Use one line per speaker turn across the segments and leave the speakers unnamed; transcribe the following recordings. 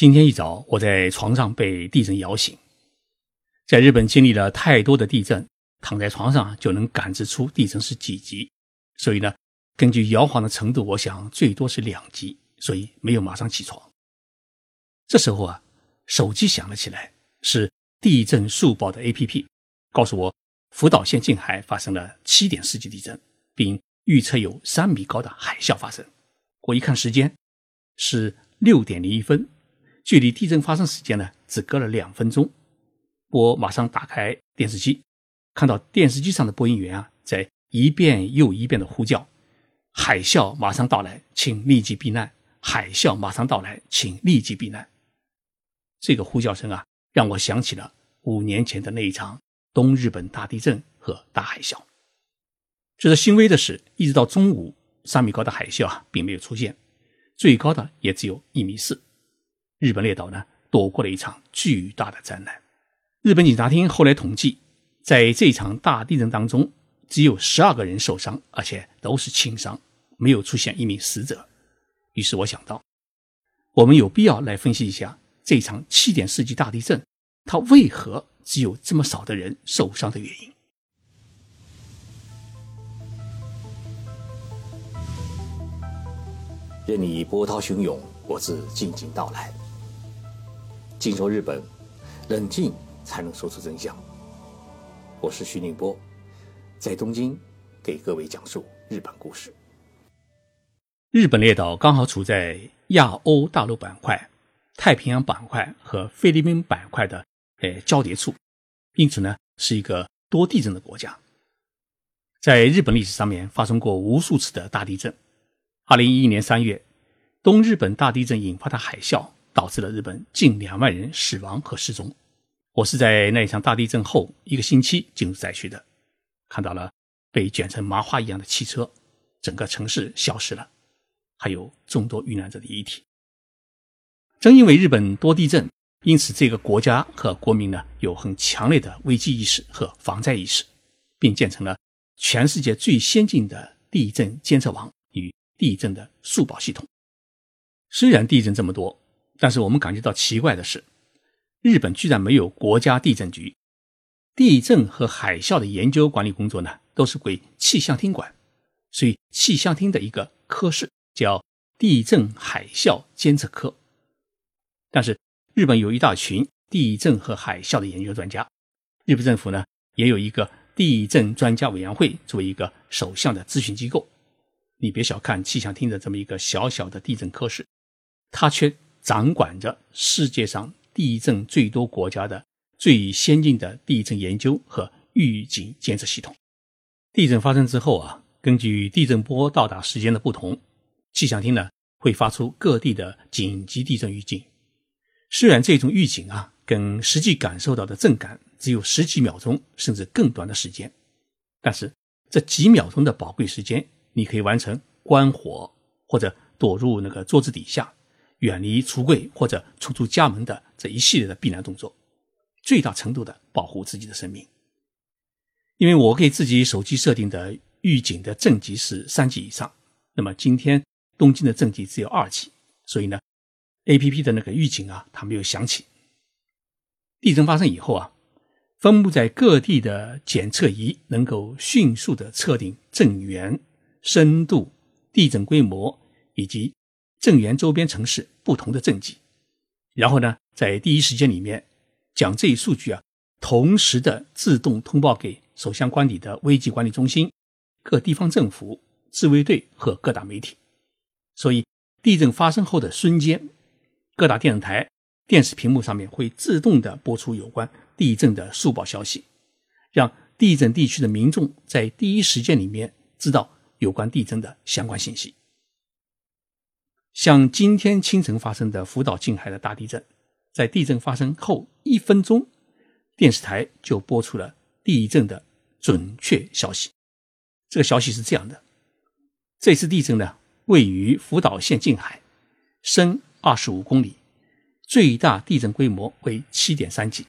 今天一早，我在床上被地震摇醒。在日本经历了太多的地震，躺在床上就能感知出地震是几级。所以呢，根据摇晃的程度，我想最多是两级，所以没有马上起床。这时候啊，手机响了起来，是地震速报的 APP，告诉我福岛县近海发生了七点四级地震，并预测有三米高的海啸发生。我一看时间，是六点零一分。距离地震发生时间呢，只隔了两分钟。我马上打开电视机，看到电视机上的播音员啊，在一遍又一遍的呼叫：“海啸马上到来，请立即避难！海啸马上到来，请立即避难！”这个呼叫声啊，让我想起了五年前的那一场东日本大地震和大海啸。值得欣慰的是，一直到中午，三米高的海啸啊，并没有出现，最高的也只有一米四。日本列岛呢，躲过了一场巨大的灾难。日本警察厅后来统计，在这场大地震当中，只有十二个人受伤，而且都是轻伤，没有出现一名死者。于是我想到，我们有必要来分析一下这场七点四级大地震，它为何只有这么少的人受伤的原因。
任你波涛汹涌，我自静静到来。静说日本，冷静才能说出真相。我是徐宁波，在东京给各位讲述日本故事。
日本列岛刚好处在亚欧大陆板块、太平洋板块和菲律宾板块的呃交叠处，因此呢是一个多地震的国家。在日本历史上面发生过无数次的大地震。二零一一年三月，东日本大地震引发的海啸。导致了日本近两万人死亡和失踪。我是在那一场大地震后一个星期进入灾区的，看到了被卷成麻花一样的汽车，整个城市消失了，还有众多遇难者的遗体。正因为日本多地震，因此这个国家和国民呢有很强烈的危机意识和防灾意识，并建成了全世界最先进的地震监测网与地震的速报系统。虽然地震这么多。但是我们感觉到奇怪的是，日本居然没有国家地震局，地震和海啸的研究管理工作呢，都是归气象厅管，所以气象厅的一个科室叫地震海啸监测科。但是日本有一大群地震和海啸的研究专家，日本政府呢也有一个地震专家委员会作为一个首相的咨询机构。你别小看气象厅的这么一个小小的地震科室，它却。掌管着世界上地震最多国家的最先进的地震研究和预警监测系统。地震发生之后啊，根据地震波到达时间的不同，气象厅呢会发出各地的紧急地震预警。虽然这种预警啊，跟实际感受到的震感只有十几秒钟甚至更短的时间，但是这几秒钟的宝贵时间，你可以完成关火或者躲入那个桌子底下。远离橱柜或者出出家门的这一系列的避难动作，最大程度的保护自己的生命。因为我给自己手机设定的预警的震级是三级以上，那么今天东京的震级只有二级，所以呢，A P P 的那个预警啊，它没有响起。地震发生以后啊，分布在各地的检测仪能够迅速的测定震源、深度、地震规模以及。震源周边城市不同的震级，然后呢，在第一时间里面将这一数据啊，同时的自动通报给首相官邸的危机管理中心、各地方政府、自卫队和各大媒体。所以，地震发生后的瞬间，各大电视台电视屏幕上面会自动的播出有关地震的速报消息，让地震地区的民众在第一时间里面知道有关地震的相关信息。像今天清晨发生的福岛近海的大地震，在地震发生后一分钟，电视台就播出了地震的准确消息。这个消息是这样的：这次地震呢，位于福岛县近海，深二十五公里，最大地震规模为七点三级。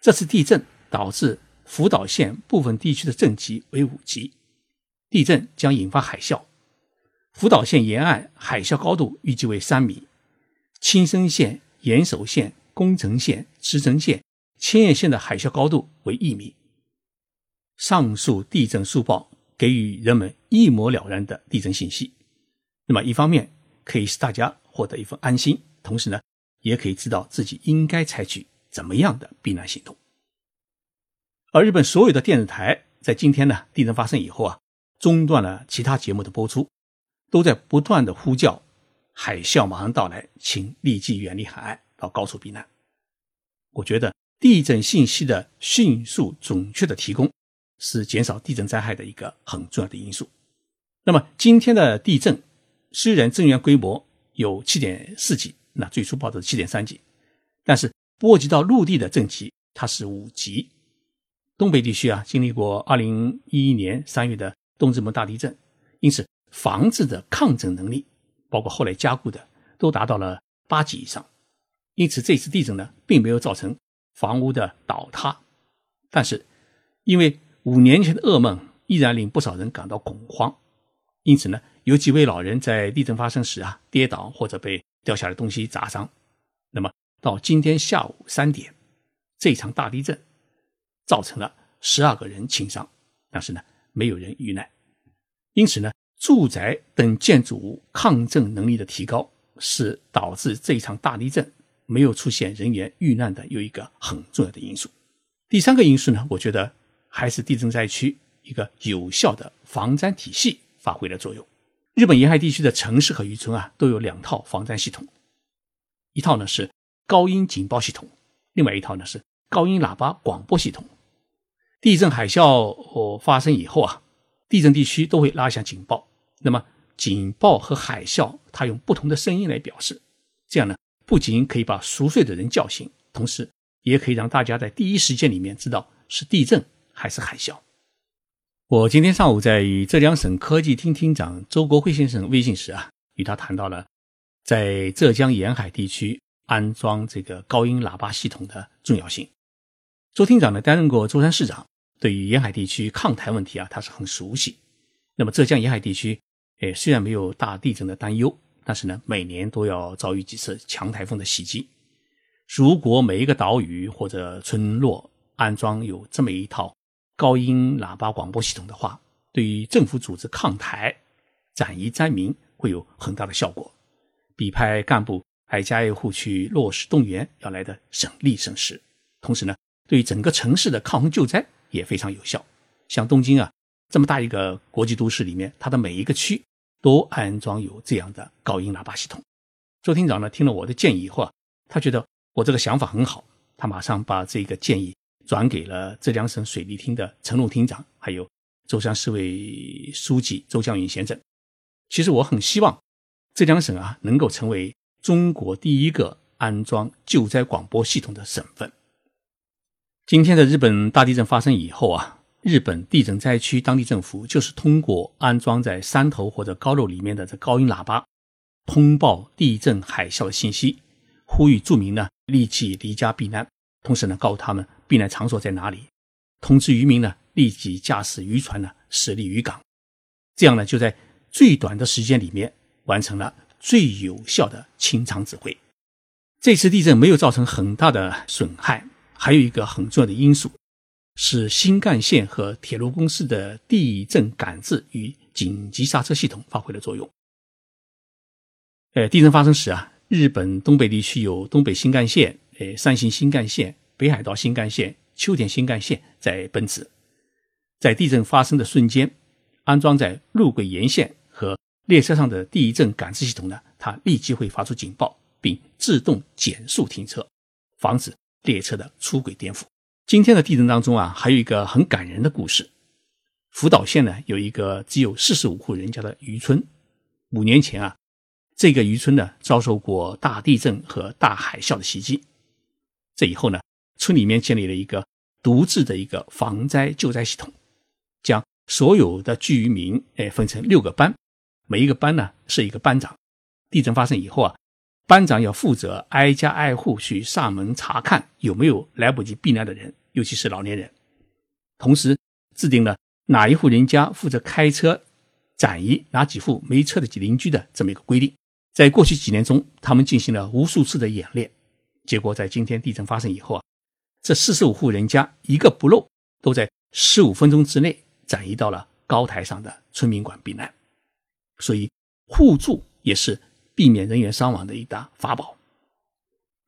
这次地震导致福岛县部分地区的震级为五级，地震将引发海啸。福岛县沿岸海啸高度预计为三米，青森县、岩手县、宫城县、茨城县、千叶县的海啸高度为一米。上述地震速报给予人们一目了然的地震信息，那么一方面可以使大家获得一份安心，同时呢，也可以知道自己应该采取怎么样的避难行动。而日本所有的电视台在今天呢地震发生以后啊，中断了其他节目的播出，都在不断的呼叫海啸马上到来，请立即远离海岸到高处避难。我觉得地震信息的迅速准确的提供是减少地震灾害的一个很重要的因素。那么今天的地震虽然震源规模有七点四级，那最初报的是七点三级，但是波及到陆地的震级它是五级。东北地区啊，经历过二零一一年三月的东直门大地震，因此房子的抗震能力，包括后来加固的，都达到了八级以上。因此这次地震呢，并没有造成房屋的倒塌，但是因为五年前的噩梦依然令不少人感到恐慌，因此呢，有几位老人在地震发生时啊跌倒或者被掉下来东西砸伤。那么到今天下午三点，这场大地震。造成了十二个人轻伤，但是呢，没有人遇难。因此呢，住宅等建筑物抗震能力的提高，是导致这一场大地震没有出现人员遇难的有一个很重要的因素。第三个因素呢，我觉得还是地震灾区一个有效的防灾体系发挥了作用。日本沿海地区的城市和渔村啊，都有两套防灾系统，一套呢是高音警报系统，另外一套呢是。高音喇叭广播系统，地震海啸哦发生以后啊，地震地区都会拉响警报。那么警报和海啸，它用不同的声音来表示，这样呢，不仅可以把熟睡的人叫醒，同时也可以让大家在第一时间里面知道是地震还是海啸。我今天上午在与浙江省科技厅厅长周国辉先生微信时啊，与他谈到了在浙江沿海地区安装这个高音喇叭系统的重要性。周厅长呢担任过舟山市长，对于沿海地区抗台问题啊，他是很熟悉。那么浙江沿海地区，诶，虽然没有大地震的担忧，但是呢，每年都要遭遇几次强台风的袭击。如果每一个岛屿或者村落安装有这么一套高音喇叭广播系统的话，对于政府组织抗台、转移灾民会有很大的效果，比派干部挨家挨户去落实动员要来的省力省时。同时呢。对于整个城市的抗洪救灾也非常有效。像东京啊这么大一个国际都市里面，它的每一个区都安装有这样的高音喇叭系统。周厅长呢听了我的建议以后啊，他觉得我这个想法很好，他马上把这个建议转给了浙江省水利厅的陈路厅长，还有舟山市委书记周江云先生。其实我很希望浙江省啊能够成为中国第一个安装救灾广播系统的省份。今天的日本大地震发生以后啊，日本地震灾区当地政府就是通过安装在山头或者高楼里面的这高音喇叭，通报地震海啸的信息，呼吁住民呢立即离家避难，同时呢告诉他们避难场所在哪里，通知渔民呢立即驾驶渔船呢驶离渔港，这样呢就在最短的时间里面完成了最有效的清场指挥。这次地震没有造成很大的损害。还有一个很重要的因素，是新干线和铁路公司的地震感知与紧急刹车系统发挥了作用。呃，地震发生时啊，日本东北地区有东北新干线、呃山形新干线、北海道新干线、秋田新干线在奔驰。在地震发生的瞬间，安装在路轨沿线和列车上的地震感知系统呢，它立即会发出警报，并自动减速停车，防止。列车的出轨颠覆。今天的地震当中啊，还有一个很感人的故事。福岛县呢有一个只有四十五户人家的渔村，五年前啊，这个渔村呢遭受过大地震和大海啸的袭击。这以后呢，村里面建立了一个独自的一个防灾救灾系统，将所有的居民哎分成六个班，每一个班呢是一个班长。地震发生以后啊。班长要负责挨家挨户去上门查看有没有来不及避难的人，尤其是老年人。同时制定了哪一户人家负责开车转移哪几户没车的邻居的这么一个规定。在过去几年中，他们进行了无数次的演练，结果在今天地震发生以后啊，这四十五户人家一个不漏，都在十五分钟之内转移到了高台上的村民馆避难。所以互助也是避免人员伤亡的一大法宝。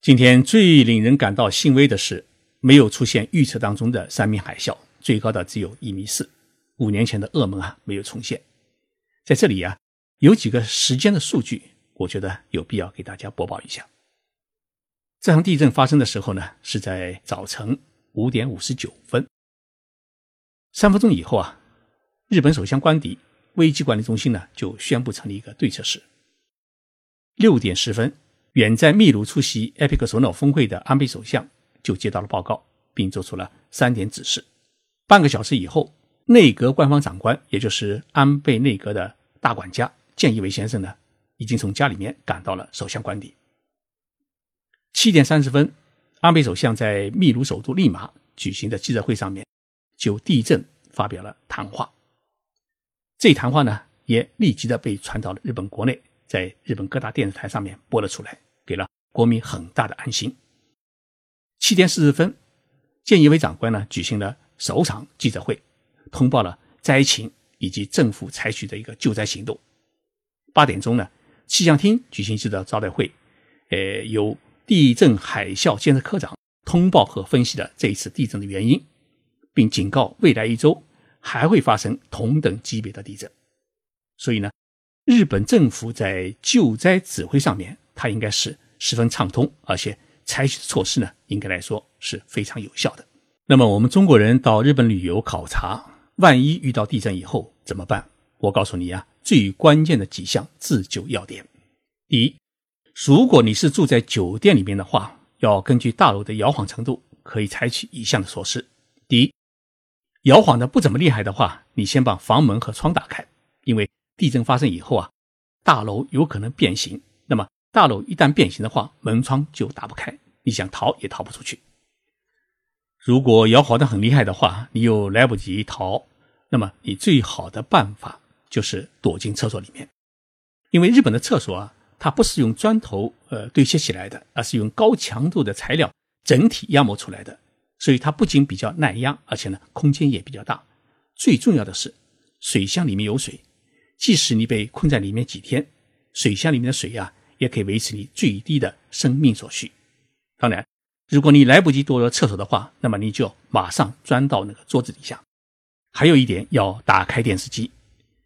今天最令人感到欣慰的是，没有出现预测当中的三米海啸，最高的只有一米四。五年前的噩梦啊，没有重现。在这里啊，有几个时间的数据。我觉得有必要给大家播报一下。这场地震发生的时候呢，是在早晨五点五十九分。三分钟以后啊，日本首相官邸危机管理中心呢就宣布成立一个对策室。六点十分，远在秘鲁出席 APEC 首脑峰会的安倍首相就接到了报告，并做出了三点指示。半个小时以后，内阁官方长官，也就是安倍内阁的大管家建义伟先生呢。已经从家里面赶到了首相官邸。七点三十分，安倍首相在秘鲁首都利马举行的记者会上面，就地震发表了谈话。这谈话呢，也立即的被传到了日本国内，在日本各大电视台上面播了出来，给了国民很大的安心。七点四十分，建义伟长官呢举行了首场记者会，通报了灾情以及政府采取的一个救灾行动。八点钟呢。气象厅举行记者招待会，呃，由地震海啸监测科长通报和分析了这一次地震的原因，并警告未来一周还会发生同等级别的地震。所以呢，日本政府在救灾指挥上面，它应该是十分畅通，而且采取的措施呢，应该来说是非常有效的。那么，我们中国人到日本旅游考察，万一遇到地震以后怎么办？我告诉你呀。最关键的几项自救要点：第一，如果你是住在酒店里面的话，要根据大楼的摇晃程度，可以采取以下的措施。第一，摇晃的不怎么厉害的话，你先把房门和窗打开，因为地震发生以后啊，大楼有可能变形。那么大楼一旦变形的话，门窗就打不开，你想逃也逃不出去。如果摇晃的很厉害的话，你又来不及逃，那么你最好的办法。就是躲进厕所里面，因为日本的厕所啊，它不是用砖头呃堆砌起来的，而是用高强度的材料整体压模出来的，所以它不仅比较耐压，而且呢空间也比较大。最重要的是，水箱里面有水，即使你被困在里面几天，水箱里面的水呀也可以维持你最低的生命所需。当然，如果你来不及躲到厕所的话，那么你就马上钻到那个桌子底下。还有一点，要打开电视机。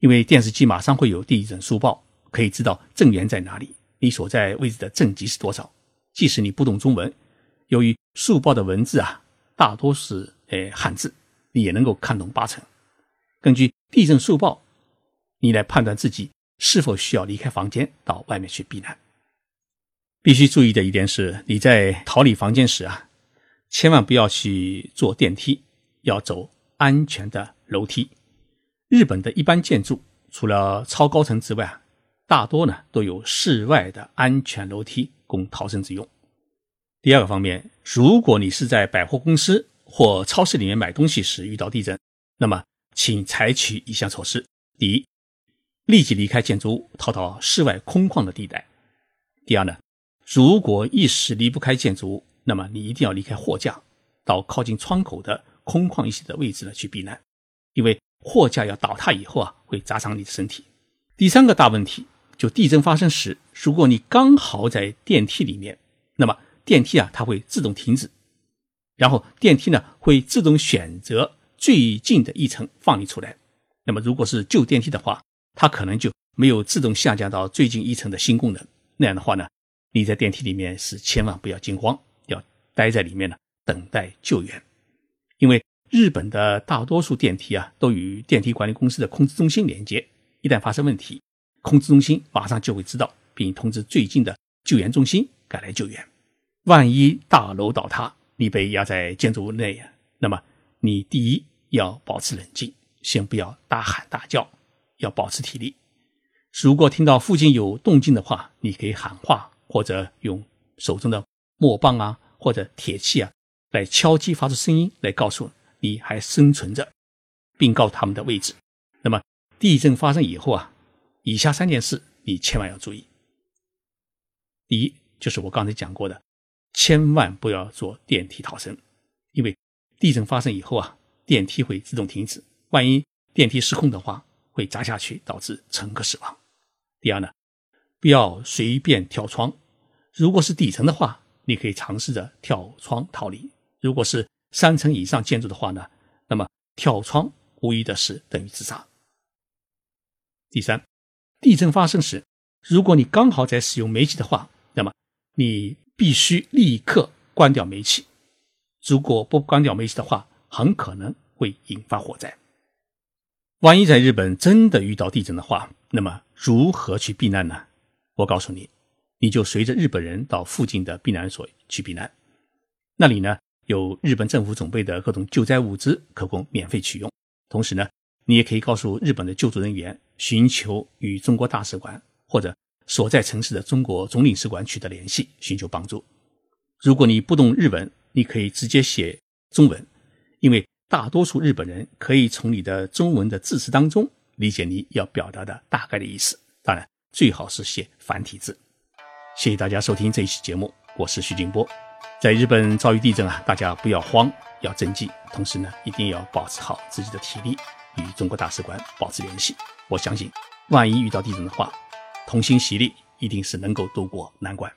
因为电视机马上会有地震速报，可以知道震源在哪里，你所在位置的震级是多少。即使你不懂中文，由于速报的文字啊大多是呃汉字，你也能够看懂八成。根据地震速报，你来判断自己是否需要离开房间到外面去避难。必须注意的一点是，你在逃离房间时啊，千万不要去坐电梯，要走安全的楼梯。日本的一般建筑，除了超高层之外啊，大多呢都有室外的安全楼梯供逃生之用。第二个方面，如果你是在百货公司或超市里面买东西时遇到地震，那么请采取以下措施：第一，立即离开建筑物，逃到室外空旷的地带；第二呢，如果一时离不开建筑物，那么你一定要离开货架，到靠近窗口的空旷一些的位置呢去避难，因为。货架要倒塌以后啊，会砸伤你的身体。第三个大问题，就地震发生时，如果你刚好在电梯里面，那么电梯啊，它会自动停止，然后电梯呢会自动选择最近的一层放你出来。那么如果是旧电梯的话，它可能就没有自动下降到最近一层的新功能。那样的话呢，你在电梯里面是千万不要惊慌，要待在里面呢等待救援，因为。日本的大多数电梯啊，都与电梯管理公司的控制中心连接。一旦发生问题，控制中心马上就会知道，并通知最近的救援中心赶来救援。万一大楼倒塌，你被压在建筑物内，那么你第一要保持冷静，先不要大喊大叫，要保持体力。如果听到附近有动静的话，你可以喊话，或者用手中的木棒啊，或者铁器啊，来敲击，发出声音来告诉。你还生存着，并告诉他们的位置。那么地震发生以后啊，以下三件事你千万要注意：第一，就是我刚才讲过的，千万不要坐电梯逃生，因为地震发生以后啊，电梯会自动停止，万一电梯失控的话，会砸下去，导致乘客死亡。第二呢，不要随便跳窗，如果是底层的话，你可以尝试着跳窗逃离；如果是三层以上建筑的话呢，那么跳窗无疑的是等于自杀。第三，地震发生时，如果你刚好在使用煤气的话，那么你必须立刻关掉煤气。如果不关掉煤气的话，很可能会引发火灾。万一在日本真的遇到地震的话，那么如何去避难呢？我告诉你，你就随着日本人到附近的避难所去避难，那里呢有日本政府准备的各种救灾物资可供免费取用。同时呢，你也可以告诉日本的救助人员。寻求与中国大使馆或者所在城市的中国总领事馆取得联系，寻求帮助。如果你不懂日文，你可以直接写中文，因为大多数日本人可以从你的中文的字词当中理解你要表达的大概的意思。当然，最好是写繁体字。谢谢大家收听这一期节目，我是徐静波。在日本遭遇地震啊，大家不要慌，要镇静，同时呢，一定要保持好自己的体力，与中国大使馆保持联系。我相信，万一遇到地震的话，同心协力，一定是能够渡过难关。